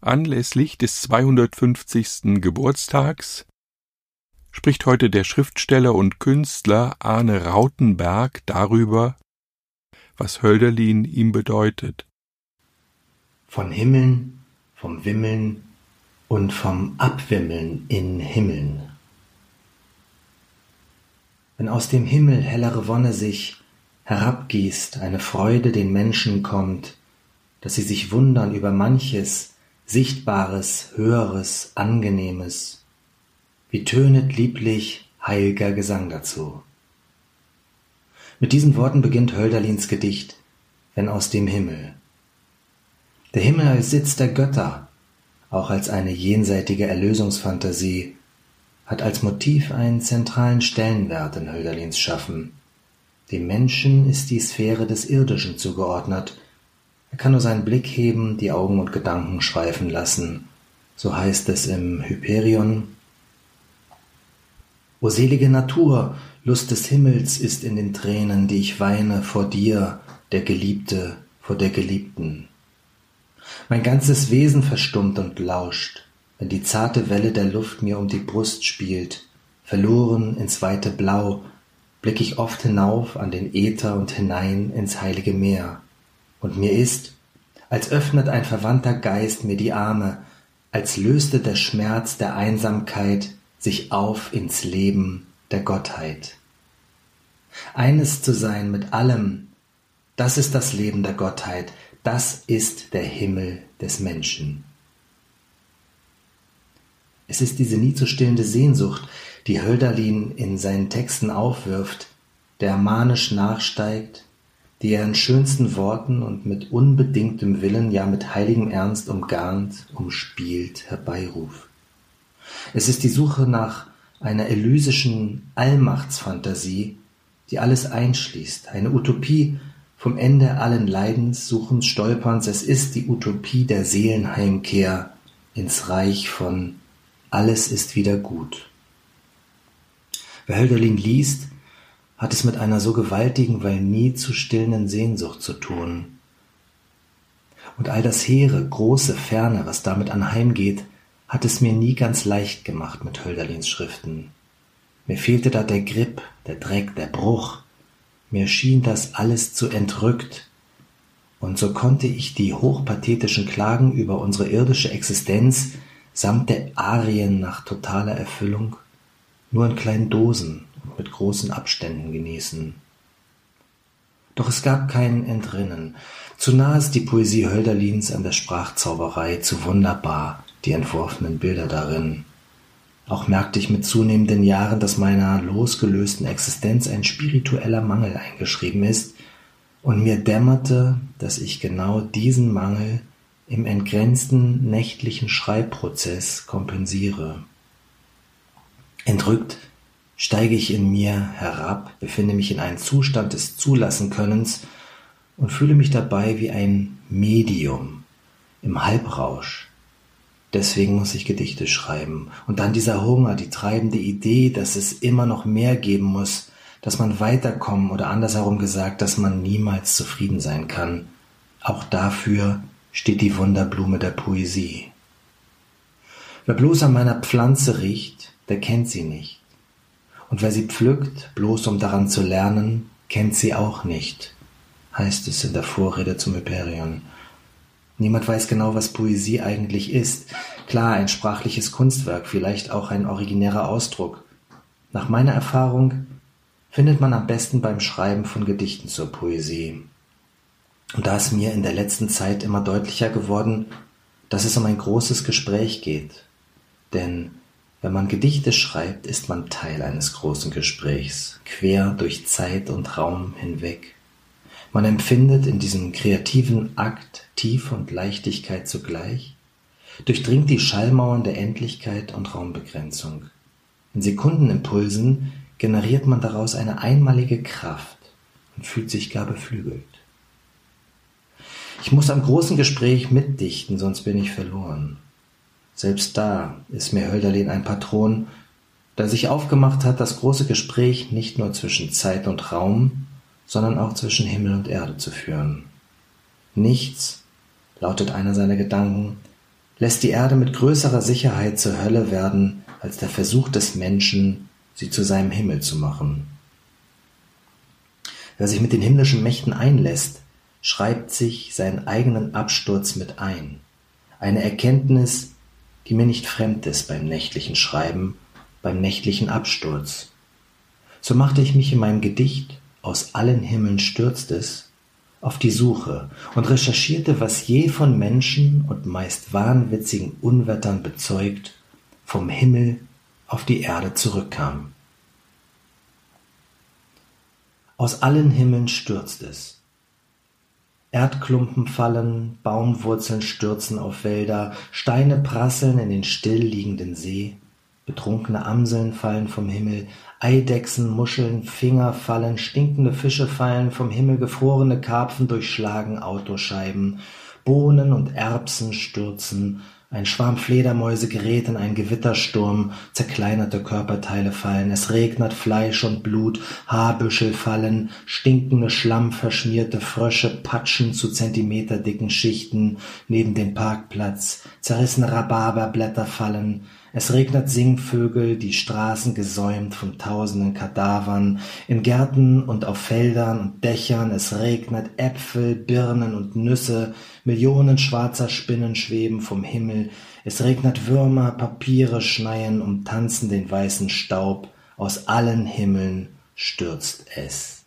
Anlässlich des 250. Geburtstags spricht heute der Schriftsteller und Künstler Arne Rautenberg darüber, was Hölderlin ihm bedeutet. Von Himmeln, vom Wimmeln und vom Abwimmeln in Himmeln. Wenn aus dem Himmel hellere Wonne sich herabgießt, eine Freude den Menschen kommt, dass sie sich wundern über manches, Sichtbares, Höheres, Angenehmes. Wie tönet lieblich heilger Gesang dazu. Mit diesen Worten beginnt Hölderlins Gedicht, wenn aus dem Himmel. Der Himmel als Sitz der Götter, auch als eine jenseitige Erlösungsfantasie, hat als Motiv einen zentralen Stellenwert in Hölderlins Schaffen. Dem Menschen ist die Sphäre des Irdischen zugeordnet, er kann nur seinen Blick heben, die Augen und Gedanken schweifen lassen. So heißt es im Hyperion. O selige Natur, Lust des Himmels ist in den Tränen, die ich weine vor dir, der Geliebte, vor der Geliebten. Mein ganzes Wesen verstummt und lauscht, wenn die zarte Welle der Luft mir um die Brust spielt, verloren ins weite Blau, blick ich oft hinauf an den Äther und hinein ins heilige Meer und mir ist, als öffnet ein verwandter Geist mir die Arme, als löste der Schmerz der Einsamkeit sich auf ins Leben der Gottheit. Eines zu sein mit allem, das ist das Leben der Gottheit, das ist der Himmel des Menschen. Es ist diese nie zu stillende Sehnsucht, die Hölderlin in seinen Texten aufwirft, der manisch nachsteigt, die er in schönsten Worten und mit unbedingtem Willen, ja mit heiligem Ernst umgarnt, umspielt, herbeiruft. Es ist die Suche nach einer elysischen Allmachtsfantasie, die alles einschließt, eine Utopie vom Ende allen Leidens, Suchens, Stolperns, es ist die Utopie der Seelenheimkehr ins Reich von alles ist wieder gut. Wer Hölderlin liest, hat es mit einer so gewaltigen, weil nie zu stillenden Sehnsucht zu tun. Und all das Heere, große, Ferne, was damit anheimgeht, hat es mir nie ganz leicht gemacht mit Hölderlins Schriften. Mir fehlte da der Grip, der Dreck, der Bruch. Mir schien das alles zu entrückt. Und so konnte ich die hochpathetischen Klagen über unsere irdische Existenz samt der Arien nach totaler Erfüllung nur in kleinen Dosen mit großen Abständen genießen. Doch es gab kein Entrinnen. Zu nah ist die Poesie Hölderlins an der Sprachzauberei, zu wunderbar die entworfenen Bilder darin. Auch merkte ich mit zunehmenden Jahren, dass meiner losgelösten Existenz ein spiritueller Mangel eingeschrieben ist, und mir dämmerte, dass ich genau diesen Mangel im entgrenzten nächtlichen Schreibprozess kompensiere. Entrückt steige ich in mir herab, befinde mich in einem Zustand des Zulassenkönnens und fühle mich dabei wie ein Medium im Halbrausch. Deswegen muss ich Gedichte schreiben. Und dann dieser Hunger, die treibende Idee, dass es immer noch mehr geben muss, dass man weiterkommen oder andersherum gesagt, dass man niemals zufrieden sein kann. Auch dafür steht die Wunderblume der Poesie. Wer bloß an meiner Pflanze riecht, der kennt sie nicht. Und wer sie pflückt, bloß um daran zu lernen, kennt sie auch nicht, heißt es in der Vorrede zum Hyperion. Niemand weiß genau, was Poesie eigentlich ist. Klar, ein sprachliches Kunstwerk, vielleicht auch ein originärer Ausdruck. Nach meiner Erfahrung findet man am besten beim Schreiben von Gedichten zur Poesie. Und da ist mir in der letzten Zeit immer deutlicher geworden, dass es um ein großes Gespräch geht. Denn wenn man Gedichte schreibt, ist man Teil eines großen Gesprächs, quer durch Zeit und Raum hinweg. Man empfindet in diesem kreativen Akt Tiefe und Leichtigkeit zugleich, durchdringt die Schallmauern der Endlichkeit und Raumbegrenzung. In Sekundenimpulsen generiert man daraus eine einmalige Kraft und fühlt sich gar beflügelt. Ich muss am großen Gespräch mitdichten, sonst bin ich verloren. Selbst da ist mir Hölderlin ein Patron, der sich aufgemacht hat, das große Gespräch nicht nur zwischen Zeit und Raum, sondern auch zwischen Himmel und Erde zu führen. Nichts, lautet einer seiner Gedanken, lässt die Erde mit größerer Sicherheit zur Hölle werden, als der Versuch des Menschen, sie zu seinem Himmel zu machen. Wer sich mit den himmlischen Mächten einlässt, schreibt sich seinen eigenen Absturz mit ein. Eine Erkenntnis, die mir nicht fremd ist beim nächtlichen Schreiben, beim nächtlichen Absturz. So machte ich mich in meinem Gedicht Aus allen Himmeln stürzt es auf die Suche und recherchierte, was je von Menschen und meist wahnwitzigen Unwettern bezeugt vom Himmel auf die Erde zurückkam. Aus allen Himmeln stürzt es. Erdklumpen fallen, Baumwurzeln stürzen auf Wälder, Steine prasseln in den still liegenden See, betrunkene Amseln fallen vom Himmel, Eidechsen, Muscheln, Finger fallen, stinkende Fische fallen vom Himmel, gefrorene Karpfen durchschlagen Autoscheiben, Bohnen und Erbsen stürzen, ein Schwarm Fledermäuse gerät in einen Gewittersturm, zerkleinerte Körperteile fallen, es regnet Fleisch und Blut, Haarbüschel fallen, stinkende schlammverschmierte Frösche patschen zu zentimeterdicken Schichten neben den Parkplatz, zerrissene Rhabarberblätter fallen, es regnet Singvögel, die Straßen gesäumt von tausenden Kadavern, in Gärten und auf Feldern und Dächern, es regnet Äpfel, Birnen und Nüsse, Millionen schwarzer Spinnen schweben vom Himmel, es regnet Würmer, Papiere schneien, umtanzen den weißen Staub, aus allen Himmeln stürzt es.